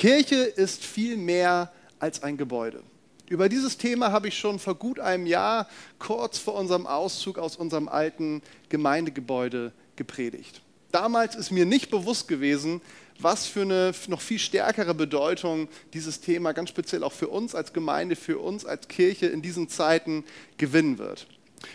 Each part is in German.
Kirche ist viel mehr als ein Gebäude. Über dieses Thema habe ich schon vor gut einem Jahr, kurz vor unserem Auszug aus unserem alten Gemeindegebäude, gepredigt. Damals ist mir nicht bewusst gewesen, was für eine noch viel stärkere Bedeutung dieses Thema ganz speziell auch für uns als Gemeinde, für uns als Kirche in diesen Zeiten gewinnen wird.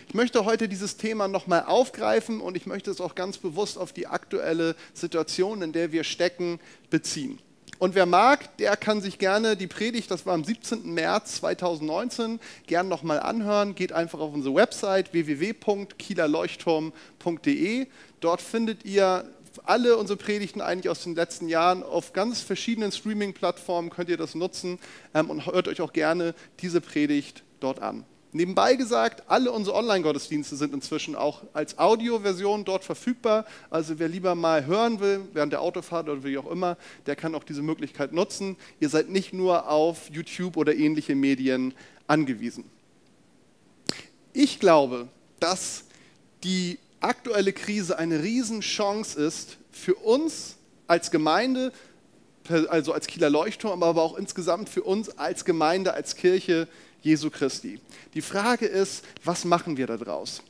Ich möchte heute dieses Thema nochmal aufgreifen und ich möchte es auch ganz bewusst auf die aktuelle Situation, in der wir stecken, beziehen. Und wer mag, der kann sich gerne die Predigt, das war am 17. März 2019, gerne nochmal anhören. Geht einfach auf unsere Website www.kielerleuchtturm.de. Dort findet ihr alle unsere Predigten eigentlich aus den letzten Jahren auf ganz verschiedenen Streaming-Plattformen könnt ihr das nutzen ähm, und hört euch auch gerne diese Predigt dort an. Nebenbei gesagt, alle unsere Online-Gottesdienste sind inzwischen auch als Audioversion dort verfügbar. Also wer lieber mal hören will, während der Autofahrt oder wie auch immer, der kann auch diese Möglichkeit nutzen. Ihr seid nicht nur auf YouTube oder ähnliche Medien angewiesen. Ich glaube, dass die aktuelle Krise eine Riesenchance ist für uns als Gemeinde, also als Kieler Leuchtturm, aber auch insgesamt für uns als Gemeinde, als Kirche Jesu Christi. Die Frage ist, was machen wir daraus?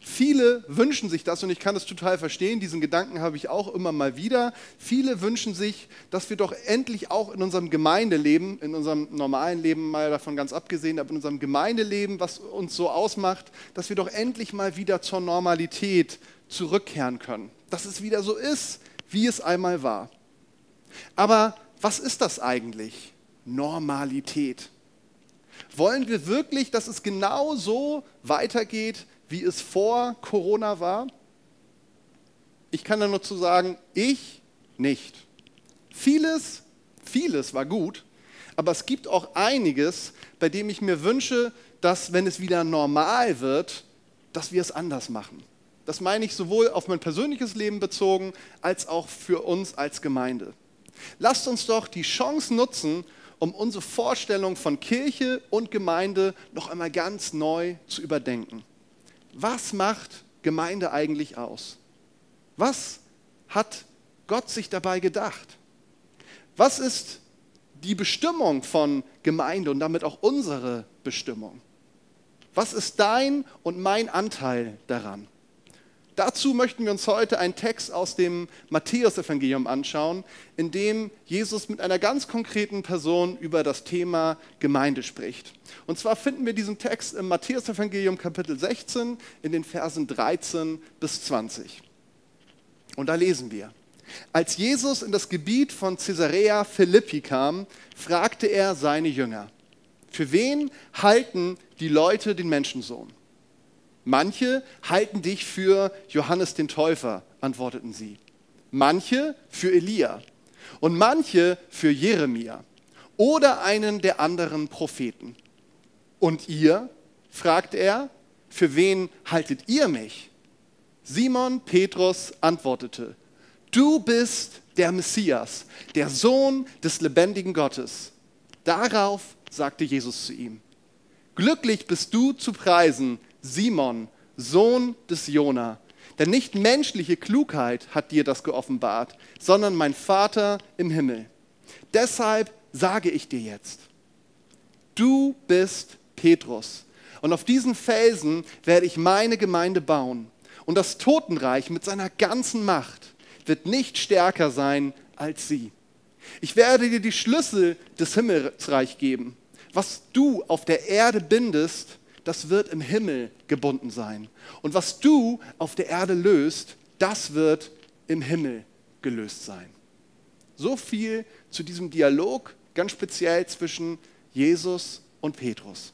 Viele wünschen sich das und ich kann es total verstehen, diesen Gedanken habe ich auch immer mal wieder. Viele wünschen sich, dass wir doch endlich auch in unserem Gemeindeleben, in unserem normalen Leben mal davon ganz abgesehen, aber in unserem Gemeindeleben, was uns so ausmacht, dass wir doch endlich mal wieder zur Normalität zurückkehren können. Dass es wieder so ist, wie es einmal war. Aber was ist das eigentlich? Normalität. Wollen wir wirklich, dass es genau so weitergeht, wie es vor Corona war? Ich kann da nur zu sagen, ich nicht. Vieles, vieles war gut, aber es gibt auch einiges, bei dem ich mir wünsche, dass, wenn es wieder normal wird, dass wir es anders machen. Das meine ich sowohl auf mein persönliches Leben bezogen, als auch für uns als Gemeinde. Lasst uns doch die Chance nutzen, um unsere Vorstellung von Kirche und Gemeinde noch einmal ganz neu zu überdenken. Was macht Gemeinde eigentlich aus? Was hat Gott sich dabei gedacht? Was ist die Bestimmung von Gemeinde und damit auch unsere Bestimmung? Was ist dein und mein Anteil daran? Dazu möchten wir uns heute einen Text aus dem Matthäusevangelium anschauen, in dem Jesus mit einer ganz konkreten Person über das Thema Gemeinde spricht. Und zwar finden wir diesen Text im Matthäusevangelium Kapitel 16 in den Versen 13 bis 20. Und da lesen wir. Als Jesus in das Gebiet von Caesarea Philippi kam, fragte er seine Jünger, für wen halten die Leute den Menschensohn? Manche halten dich für Johannes den Täufer, antworteten sie. Manche für Elia und manche für Jeremia oder einen der anderen Propheten. Und ihr? fragte er, für wen haltet ihr mich? Simon Petrus antwortete, du bist der Messias, der Sohn des lebendigen Gottes. Darauf sagte Jesus zu ihm, glücklich bist du zu preisen, Simon, Sohn des Jona. Denn nicht menschliche Klugheit hat dir das geoffenbart, sondern mein Vater im Himmel. Deshalb sage ich dir jetzt, du bist Petrus. Und auf diesen Felsen werde ich meine Gemeinde bauen. Und das Totenreich mit seiner ganzen Macht wird nicht stärker sein als sie. Ich werde dir die Schlüssel des Himmelsreich geben. Was du auf der Erde bindest, das wird im Himmel gebunden sein. Und was du auf der Erde löst, das wird im Himmel gelöst sein. So viel zu diesem Dialog, ganz speziell zwischen Jesus und Petrus.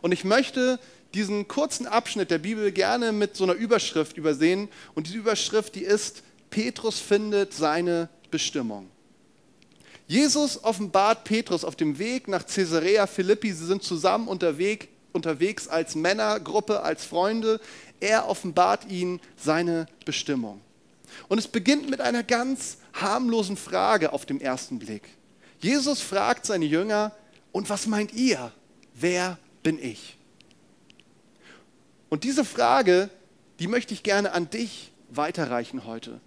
Und ich möchte diesen kurzen Abschnitt der Bibel gerne mit so einer Überschrift übersehen. Und diese Überschrift, die ist, Petrus findet seine Bestimmung. Jesus offenbart Petrus auf dem Weg nach Caesarea Philippi. Sie sind zusammen unterwegs, unterwegs als Männergruppe, als Freunde. Er offenbart ihnen seine Bestimmung. Und es beginnt mit einer ganz harmlosen Frage auf dem ersten Blick. Jesus fragt seine Jünger, und was meint ihr? Wer bin ich? Und diese Frage, die möchte ich gerne an dich weiterreichen heute.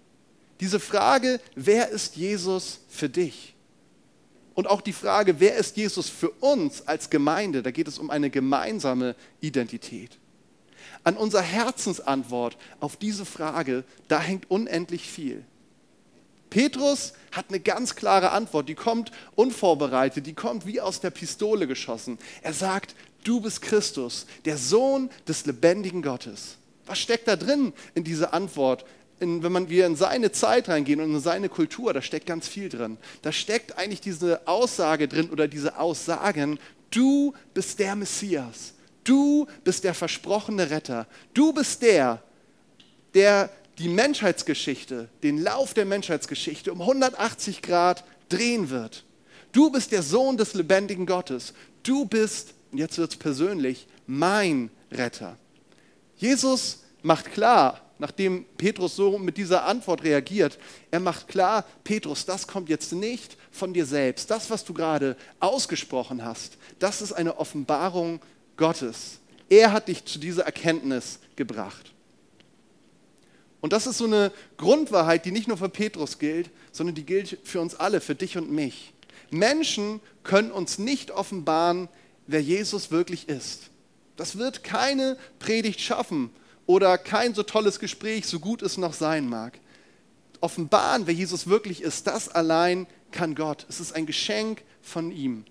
Diese Frage, wer ist Jesus für dich? Und auch die Frage, wer ist Jesus für uns als Gemeinde? Da geht es um eine gemeinsame Identität. An unserer Herzensantwort auf diese Frage, da hängt unendlich viel. Petrus hat eine ganz klare Antwort, die kommt unvorbereitet, die kommt wie aus der Pistole geschossen. Er sagt, du bist Christus, der Sohn des lebendigen Gottes. Was steckt da drin in dieser Antwort? In, wenn man, wir in seine Zeit reingehen und in seine Kultur, da steckt ganz viel drin. Da steckt eigentlich diese Aussage drin oder diese Aussagen, du bist der Messias. Du bist der versprochene Retter. Du bist der, der die Menschheitsgeschichte, den Lauf der Menschheitsgeschichte um 180 Grad drehen wird. Du bist der Sohn des lebendigen Gottes. Du bist, und jetzt wird es persönlich, mein Retter. Jesus macht klar, nachdem Petrus so mit dieser Antwort reagiert, er macht klar, Petrus, das kommt jetzt nicht von dir selbst. Das, was du gerade ausgesprochen hast, das ist eine Offenbarung Gottes. Er hat dich zu dieser Erkenntnis gebracht. Und das ist so eine Grundwahrheit, die nicht nur für Petrus gilt, sondern die gilt für uns alle, für dich und mich. Menschen können uns nicht offenbaren, wer Jesus wirklich ist. Das wird keine Predigt schaffen oder kein so tolles Gespräch, so gut es noch sein mag. Offenbaren, wer Jesus wirklich ist, das allein kann Gott. Es ist ein Geschenk von ihm.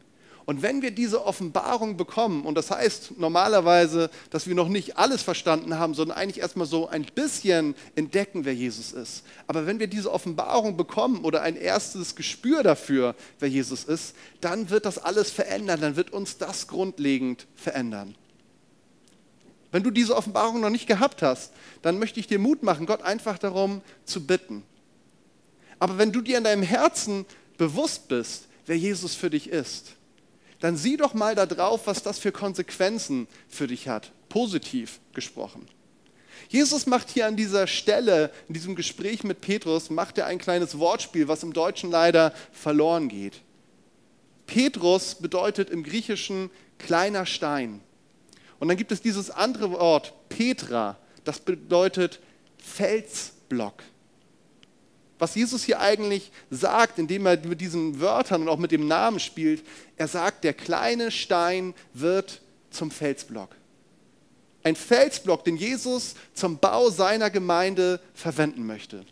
Und wenn wir diese Offenbarung bekommen, und das heißt normalerweise, dass wir noch nicht alles verstanden haben, sondern eigentlich erstmal so ein bisschen entdecken, wer Jesus ist. Aber wenn wir diese Offenbarung bekommen oder ein erstes Gespür dafür, wer Jesus ist, dann wird das alles verändern, dann wird uns das grundlegend verändern. Wenn du diese Offenbarung noch nicht gehabt hast, dann möchte ich dir Mut machen, Gott einfach darum zu bitten. Aber wenn du dir in deinem Herzen bewusst bist, wer Jesus für dich ist, dann sieh doch mal da drauf, was das für Konsequenzen für dich hat, positiv gesprochen. Jesus macht hier an dieser Stelle, in diesem Gespräch mit Petrus, macht er ein kleines Wortspiel, was im Deutschen leider verloren geht. Petrus bedeutet im Griechischen kleiner Stein. Und dann gibt es dieses andere Wort, Petra, das bedeutet Felsblock was Jesus hier eigentlich sagt, indem er mit diesen Wörtern und auch mit dem Namen spielt, er sagt, der kleine Stein wird zum Felsblock. Ein Felsblock, den Jesus zum Bau seiner Gemeinde verwenden möchte.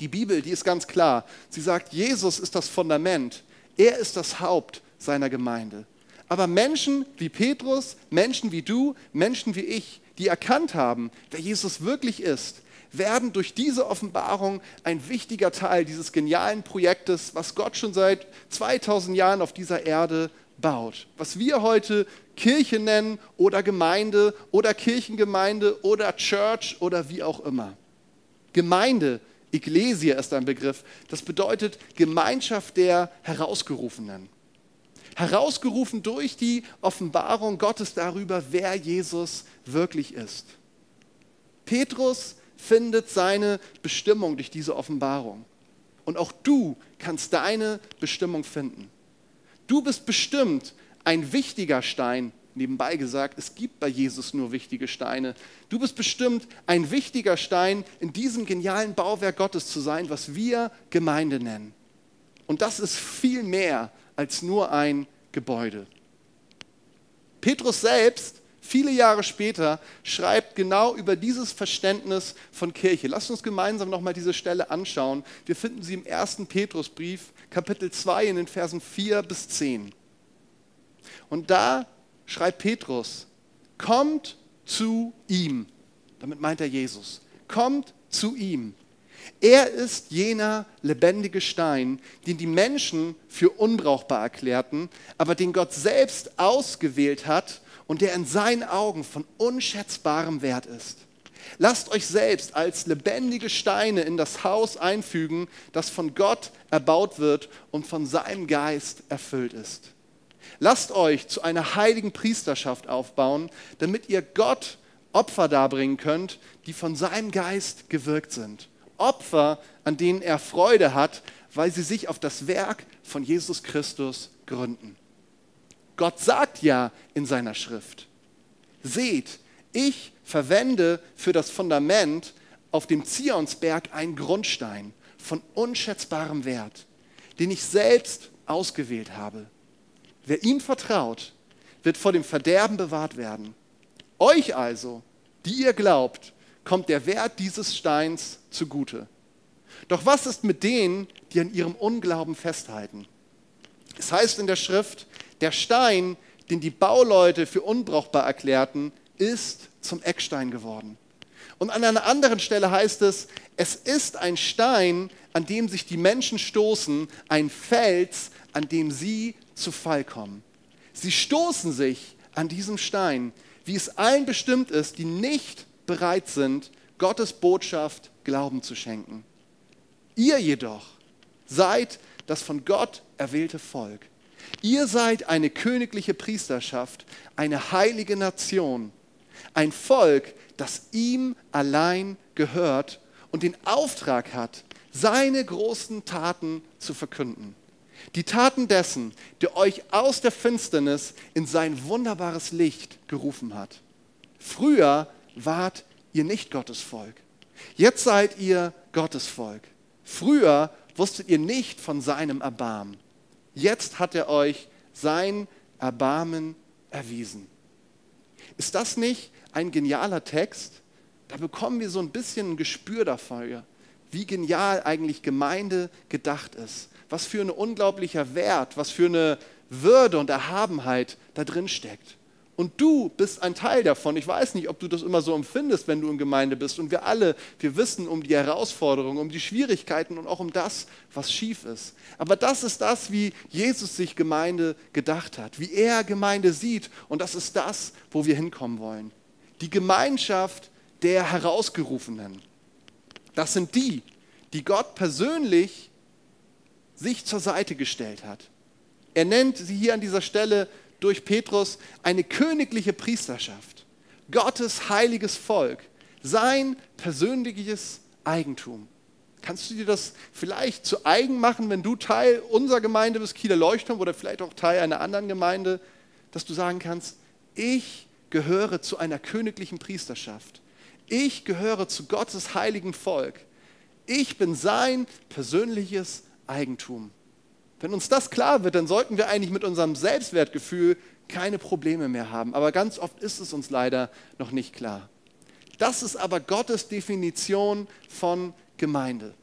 Die Bibel, die ist ganz klar. Sie sagt, Jesus ist das Fundament. Er ist das Haupt seiner Gemeinde. Aber Menschen wie Petrus, Menschen wie du, Menschen wie ich, die erkannt haben, wer Jesus wirklich ist, werden durch diese Offenbarung ein wichtiger Teil dieses genialen Projektes, was Gott schon seit 2000 Jahren auf dieser Erde baut. Was wir heute Kirche nennen oder Gemeinde oder Kirchengemeinde oder Church oder wie auch immer. Gemeinde, Ecclesia ist ein Begriff, das bedeutet Gemeinschaft der Herausgerufenen. Herausgerufen durch die Offenbarung Gottes darüber, wer Jesus wirklich ist. Petrus findet seine Bestimmung durch diese Offenbarung. Und auch du kannst deine Bestimmung finden. Du bist bestimmt ein wichtiger Stein. Nebenbei gesagt, es gibt bei Jesus nur wichtige Steine. Du bist bestimmt ein wichtiger Stein in diesem genialen Bauwerk Gottes zu sein, was wir Gemeinde nennen. Und das ist viel mehr als nur ein Gebäude. Petrus selbst viele Jahre später schreibt genau über dieses Verständnis von Kirche. Lasst uns gemeinsam nochmal diese Stelle anschauen. Wir finden sie im ersten Petrusbrief, Kapitel 2, in den Versen 4 bis 10. Und da schreibt Petrus, kommt zu ihm. Damit meint er Jesus. Kommt zu ihm. Er ist jener lebendige Stein, den die Menschen für unbrauchbar erklärten, aber den Gott selbst ausgewählt hat, und der in seinen Augen von unschätzbarem Wert ist. Lasst euch selbst als lebendige Steine in das Haus einfügen, das von Gott erbaut wird und von seinem Geist erfüllt ist. Lasst euch zu einer heiligen Priesterschaft aufbauen, damit ihr Gott Opfer darbringen könnt, die von seinem Geist gewirkt sind. Opfer, an denen er Freude hat, weil sie sich auf das Werk von Jesus Christus gründen. Gott sagt ja in seiner Schrift, seht, ich verwende für das Fundament auf dem Zionsberg einen Grundstein von unschätzbarem Wert, den ich selbst ausgewählt habe. Wer ihm vertraut, wird vor dem Verderben bewahrt werden. Euch also, die ihr glaubt, kommt der Wert dieses Steins zugute. Doch was ist mit denen, die an ihrem Unglauben festhalten? Es heißt in der Schrift, der Stein, den die Bauleute für unbrauchbar erklärten, ist zum Eckstein geworden. Und an einer anderen Stelle heißt es, es ist ein Stein, an dem sich die Menschen stoßen, ein Fels, an dem sie zu Fall kommen. Sie stoßen sich an diesem Stein, wie es allen bestimmt ist, die nicht bereit sind, Gottes Botschaft Glauben zu schenken. Ihr jedoch seid das von Gott erwählte Volk. Ihr seid eine königliche Priesterschaft, eine heilige Nation, ein Volk, das ihm allein gehört und den Auftrag hat, seine großen Taten zu verkünden. Die Taten dessen, der euch aus der Finsternis in sein wunderbares Licht gerufen hat. Früher wart ihr nicht Gottes Volk. Jetzt seid ihr Gottes Volk. Früher wusstet ihr nicht von seinem Erbarmen. Jetzt hat er euch sein Erbarmen erwiesen. Ist das nicht ein genialer Text? Da bekommen wir so ein bisschen ein Gespür dafür, wie genial eigentlich Gemeinde gedacht ist. Was für ein unglaublicher Wert, was für eine Würde und Erhabenheit da drin steckt. Und du bist ein Teil davon. Ich weiß nicht, ob du das immer so empfindest, wenn du in Gemeinde bist. Und wir alle, wir wissen um die Herausforderungen, um die Schwierigkeiten und auch um das, was schief ist. Aber das ist das, wie Jesus sich Gemeinde gedacht hat, wie er Gemeinde sieht. Und das ist das, wo wir hinkommen wollen. Die Gemeinschaft der Herausgerufenen. Das sind die, die Gott persönlich sich zur Seite gestellt hat. Er nennt sie hier an dieser Stelle durch Petrus eine königliche Priesterschaft, Gottes heiliges Volk, sein persönliches Eigentum. Kannst du dir das vielleicht zu eigen machen, wenn du Teil unserer Gemeinde bist, Kieler Leuchtturm, oder vielleicht auch Teil einer anderen Gemeinde, dass du sagen kannst, ich gehöre zu einer königlichen Priesterschaft. Ich gehöre zu Gottes heiligen Volk. Ich bin sein persönliches Eigentum. Wenn uns das klar wird, dann sollten wir eigentlich mit unserem Selbstwertgefühl keine Probleme mehr haben. Aber ganz oft ist es uns leider noch nicht klar. Das ist aber Gottes Definition von Gemeinde.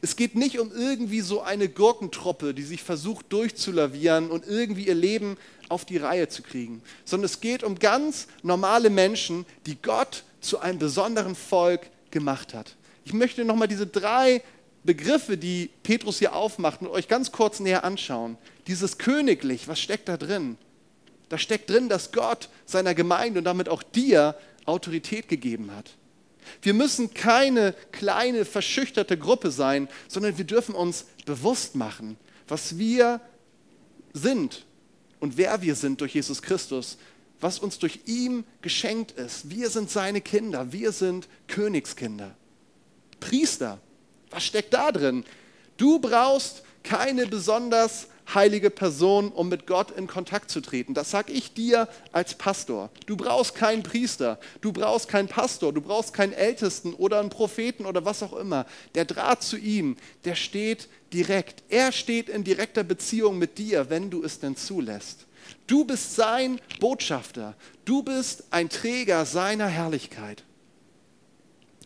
Es geht nicht um irgendwie so eine Gurkentruppe, die sich versucht durchzulavieren und irgendwie ihr Leben auf die Reihe zu kriegen, sondern es geht um ganz normale Menschen, die Gott zu einem besonderen Volk gemacht hat. Ich möchte nochmal diese drei Begriffe, die Petrus hier aufmacht, und euch ganz kurz näher anschauen. Dieses königlich, was steckt da drin? Da steckt drin, dass Gott seiner Gemeinde und damit auch dir Autorität gegeben hat. Wir müssen keine kleine, verschüchterte Gruppe sein, sondern wir dürfen uns bewusst machen, was wir sind und wer wir sind durch Jesus Christus, was uns durch ihn geschenkt ist. Wir sind seine Kinder, wir sind Königskinder. Priester, was steckt da drin? Du brauchst keine besonders heilige Person, um mit Gott in Kontakt zu treten. Das sage ich dir als Pastor. Du brauchst keinen Priester, du brauchst keinen Pastor, du brauchst keinen Ältesten oder einen Propheten oder was auch immer. Der Draht zu ihm, der steht direkt. Er steht in direkter Beziehung mit dir, wenn du es denn zulässt. Du bist sein Botschafter. Du bist ein Träger seiner Herrlichkeit.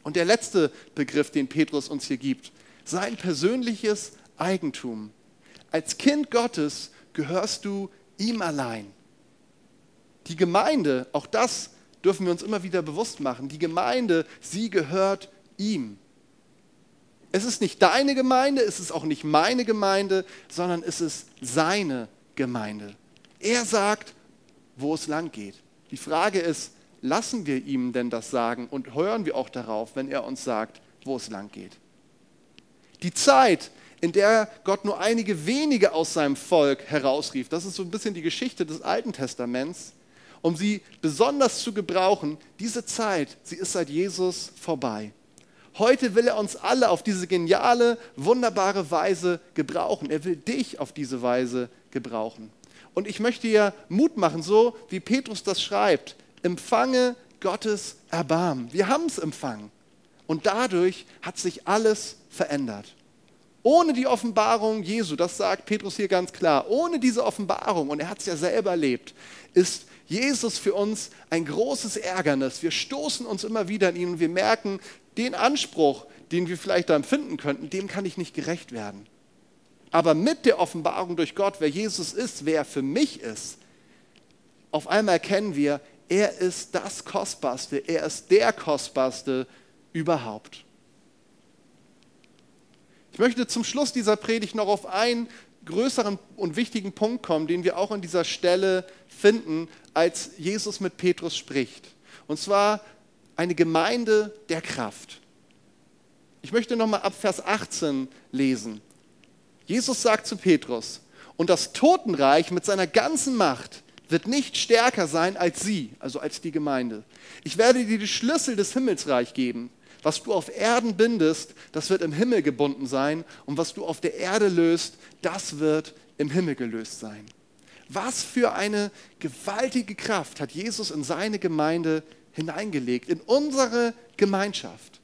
Und der letzte Begriff, den Petrus uns hier gibt, sein persönliches Eigentum. Als Kind Gottes gehörst du ihm allein. Die Gemeinde, auch das dürfen wir uns immer wieder bewusst machen, die Gemeinde, sie gehört ihm. Es ist nicht deine Gemeinde, es ist auch nicht meine Gemeinde, sondern es ist seine Gemeinde. Er sagt, wo es lang geht. Die Frage ist, lassen wir ihm denn das sagen und hören wir auch darauf, wenn er uns sagt, wo es lang geht. Die Zeit, in der Gott nur einige wenige aus seinem Volk herausrief, das ist so ein bisschen die Geschichte des Alten Testaments, um sie besonders zu gebrauchen, diese Zeit, sie ist seit Jesus vorbei. Heute will er uns alle auf diese geniale, wunderbare Weise gebrauchen. Er will dich auf diese Weise gebrauchen. Und ich möchte dir Mut machen, so wie Petrus das schreibt empfange Gottes Erbarmen. Wir haben es empfangen. Und dadurch hat sich alles verändert. Ohne die Offenbarung Jesu, das sagt Petrus hier ganz klar, ohne diese Offenbarung, und er hat es ja selber erlebt, ist Jesus für uns ein großes Ärgernis. Wir stoßen uns immer wieder in ihn und wir merken, den Anspruch, den wir vielleicht da empfinden könnten, dem kann ich nicht gerecht werden. Aber mit der Offenbarung durch Gott, wer Jesus ist, wer er für mich ist, auf einmal erkennen wir, er ist das Kostbarste, er ist der Kostbarste überhaupt. Ich möchte zum Schluss dieser Predigt noch auf einen größeren und wichtigen Punkt kommen, den wir auch an dieser Stelle finden, als Jesus mit Petrus spricht. Und zwar eine Gemeinde der Kraft. Ich möchte nochmal ab Vers 18 lesen. Jesus sagt zu Petrus, und das Totenreich mit seiner ganzen Macht wird nicht stärker sein als sie, also als die Gemeinde. Ich werde dir die Schlüssel des Himmelsreich geben. Was du auf Erden bindest, das wird im Himmel gebunden sein. Und was du auf der Erde löst, das wird im Himmel gelöst sein. Was für eine gewaltige Kraft hat Jesus in seine Gemeinde hineingelegt, in unsere Gemeinschaft.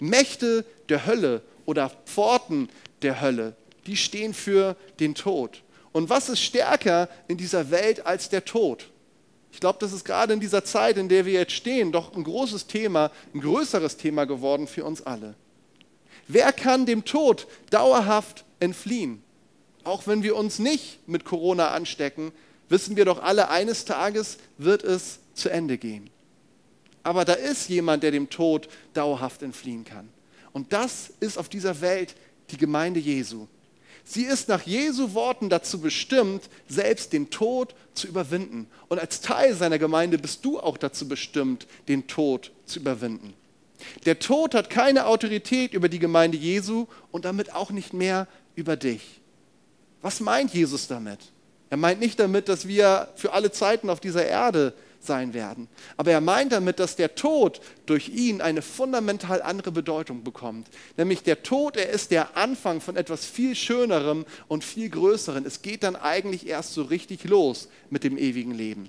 Mächte der Hölle oder Pforten der Hölle, die stehen für den Tod. Und was ist stärker in dieser Welt als der Tod? Ich glaube, das ist gerade in dieser Zeit, in der wir jetzt stehen, doch ein großes Thema, ein größeres Thema geworden für uns alle. Wer kann dem Tod dauerhaft entfliehen? Auch wenn wir uns nicht mit Corona anstecken, wissen wir doch alle, eines Tages wird es zu Ende gehen. Aber da ist jemand, der dem Tod dauerhaft entfliehen kann. Und das ist auf dieser Welt die Gemeinde Jesu. Sie ist nach Jesu Worten dazu bestimmt, selbst den Tod zu überwinden. Und als Teil seiner Gemeinde bist du auch dazu bestimmt, den Tod zu überwinden. Der Tod hat keine Autorität über die Gemeinde Jesu und damit auch nicht mehr über dich. Was meint Jesus damit? Er meint nicht damit, dass wir für alle Zeiten auf dieser Erde sein werden. Aber er meint damit, dass der Tod durch ihn eine fundamental andere Bedeutung bekommt. Nämlich der Tod, er ist der Anfang von etwas viel Schönerem und viel Größerem. Es geht dann eigentlich erst so richtig los mit dem ewigen Leben.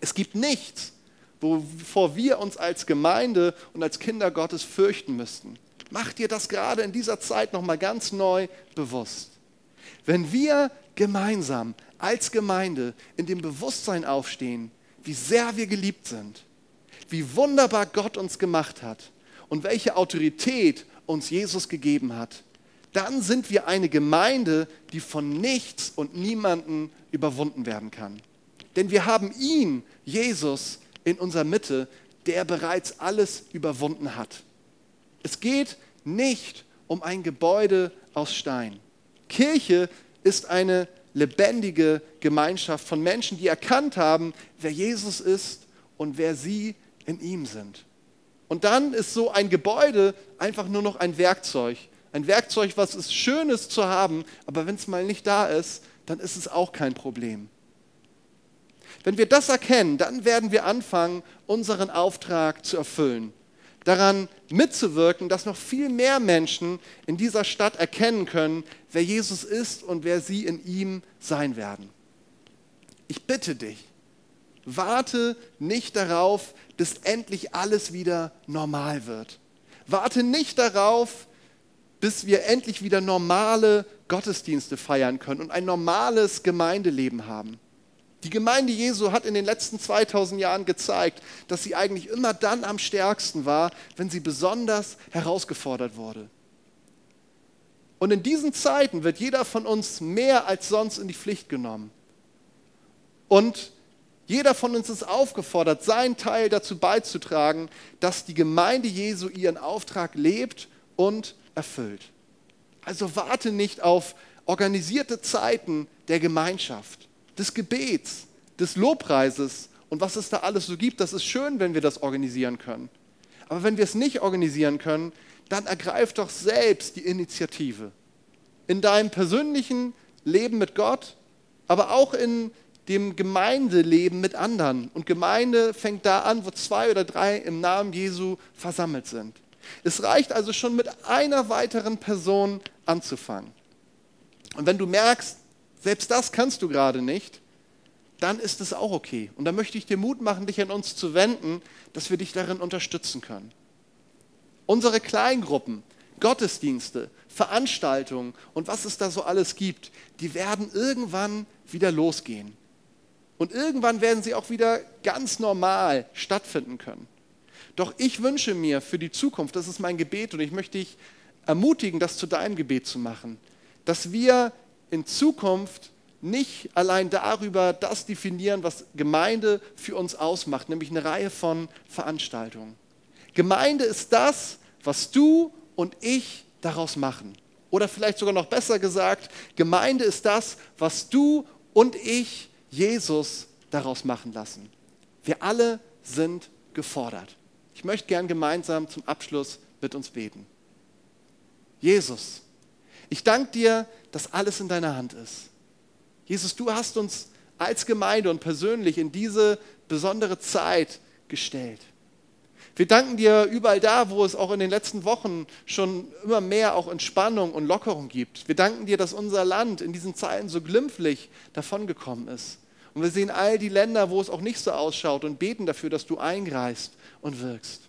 Es gibt nichts, wovor wir uns als Gemeinde und als Kinder Gottes fürchten müssten. Mach dir das gerade in dieser Zeit nochmal ganz neu bewusst. Wenn wir gemeinsam als Gemeinde in dem Bewusstsein aufstehen, wie sehr wir geliebt sind, wie wunderbar Gott uns gemacht hat und welche Autorität uns Jesus gegeben hat, dann sind wir eine Gemeinde, die von nichts und niemanden überwunden werden kann. Denn wir haben ihn, Jesus, in unserer Mitte, der bereits alles überwunden hat. Es geht nicht um ein Gebäude aus Stein. Kirche ist eine lebendige Gemeinschaft von Menschen, die erkannt haben, wer Jesus ist und wer sie in ihm sind. Und dann ist so ein Gebäude einfach nur noch ein Werkzeug. Ein Werkzeug, was es schön ist zu haben, aber wenn es mal nicht da ist, dann ist es auch kein Problem. Wenn wir das erkennen, dann werden wir anfangen, unseren Auftrag zu erfüllen daran mitzuwirken, dass noch viel mehr Menschen in dieser Stadt erkennen können, wer Jesus ist und wer sie in ihm sein werden. Ich bitte dich, warte nicht darauf, bis endlich alles wieder normal wird. Warte nicht darauf, bis wir endlich wieder normale Gottesdienste feiern können und ein normales Gemeindeleben haben. Die Gemeinde Jesu hat in den letzten 2000 Jahren gezeigt, dass sie eigentlich immer dann am stärksten war, wenn sie besonders herausgefordert wurde. Und in diesen Zeiten wird jeder von uns mehr als sonst in die Pflicht genommen. Und jeder von uns ist aufgefordert, seinen Teil dazu beizutragen, dass die Gemeinde Jesu ihren Auftrag lebt und erfüllt. Also warte nicht auf organisierte Zeiten der Gemeinschaft des Gebets, des Lobpreises und was es da alles so gibt. Das ist schön, wenn wir das organisieren können. Aber wenn wir es nicht organisieren können, dann ergreif doch selbst die Initiative. In deinem persönlichen Leben mit Gott, aber auch in dem Gemeindeleben mit anderen. Und Gemeinde fängt da an, wo zwei oder drei im Namen Jesu versammelt sind. Es reicht also schon mit einer weiteren Person anzufangen. Und wenn du merkst, selbst das kannst du gerade nicht, dann ist es auch okay. Und da möchte ich dir Mut machen, dich an uns zu wenden, dass wir dich darin unterstützen können. Unsere Kleingruppen Gottesdienste, Veranstaltungen und was es da so alles gibt, die werden irgendwann wieder losgehen. Und irgendwann werden sie auch wieder ganz normal stattfinden können. Doch ich wünsche mir für die Zukunft, das ist mein Gebet und ich möchte dich ermutigen, das zu deinem Gebet zu machen, dass wir in Zukunft nicht allein darüber das definieren, was Gemeinde für uns ausmacht, nämlich eine Reihe von Veranstaltungen. Gemeinde ist das, was du und ich daraus machen. Oder vielleicht sogar noch besser gesagt, Gemeinde ist das, was du und ich, Jesus, daraus machen lassen. Wir alle sind gefordert. Ich möchte gern gemeinsam zum Abschluss mit uns beten. Jesus, ich danke dir, dass alles in deiner Hand ist. Jesus, du hast uns als Gemeinde und persönlich in diese besondere Zeit gestellt. Wir danken dir überall da, wo es auch in den letzten Wochen schon immer mehr auch Entspannung und Lockerung gibt. Wir danken dir, dass unser Land in diesen Zeiten so glimpflich davongekommen ist. Und wir sehen all die Länder, wo es auch nicht so ausschaut und beten dafür, dass du eingreist und wirkst.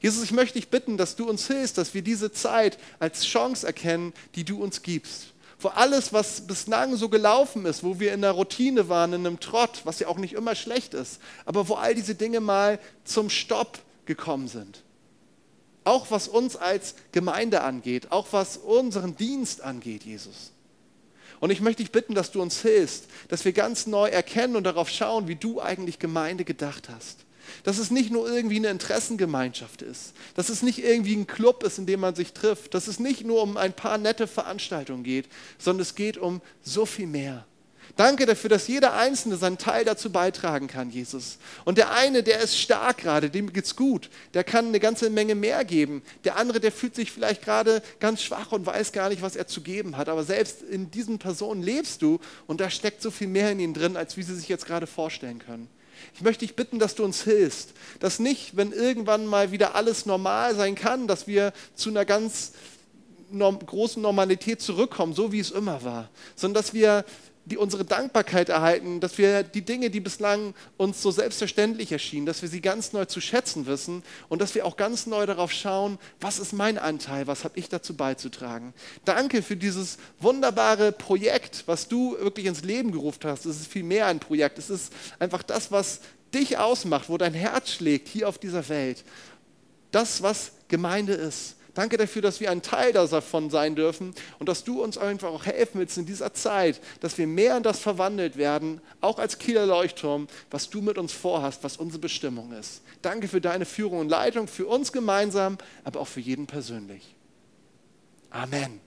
Jesus, ich möchte dich bitten, dass du uns hilfst, dass wir diese Zeit als Chance erkennen, die du uns gibst. Vor alles, was bislang so gelaufen ist, wo wir in der Routine waren, in einem Trott, was ja auch nicht immer schlecht ist, aber wo all diese Dinge mal zum Stopp gekommen sind. Auch was uns als Gemeinde angeht, auch was unseren Dienst angeht, Jesus. Und ich möchte dich bitten, dass du uns hilfst, dass wir ganz neu erkennen und darauf schauen, wie du eigentlich Gemeinde gedacht hast. Dass es nicht nur irgendwie eine Interessengemeinschaft ist, dass es nicht irgendwie ein Club ist, in dem man sich trifft, dass es nicht nur um ein paar nette Veranstaltungen geht, sondern es geht um so viel mehr. Danke dafür, dass jeder Einzelne seinen Teil dazu beitragen kann, Jesus. Und der eine, der ist stark gerade, dem geht's gut, der kann eine ganze Menge mehr geben. Der andere, der fühlt sich vielleicht gerade ganz schwach und weiß gar nicht, was er zu geben hat. Aber selbst in diesen Personen lebst du und da steckt so viel mehr in ihnen drin, als wie sie sich jetzt gerade vorstellen können. Ich möchte dich bitten, dass du uns hilfst, dass nicht, wenn irgendwann mal wieder alles normal sein kann, dass wir zu einer ganz großen Normalität zurückkommen, so wie es immer war, sondern dass wir die unsere Dankbarkeit erhalten, dass wir die Dinge, die bislang uns so selbstverständlich erschienen, dass wir sie ganz neu zu schätzen wissen und dass wir auch ganz neu darauf schauen, was ist mein Anteil, was habe ich dazu beizutragen. Danke für dieses wunderbare Projekt, was du wirklich ins Leben gerufen hast. Es ist viel mehr ein Projekt. Es ist einfach das, was dich ausmacht, wo dein Herz schlägt hier auf dieser Welt. Das, was Gemeinde ist. Danke dafür, dass wir ein Teil davon sein dürfen und dass du uns einfach auch helfen willst in dieser Zeit, dass wir mehr in das verwandelt werden, auch als Kieler Leuchtturm, was du mit uns vorhast, was unsere Bestimmung ist. Danke für deine Führung und Leitung, für uns gemeinsam, aber auch für jeden persönlich. Amen.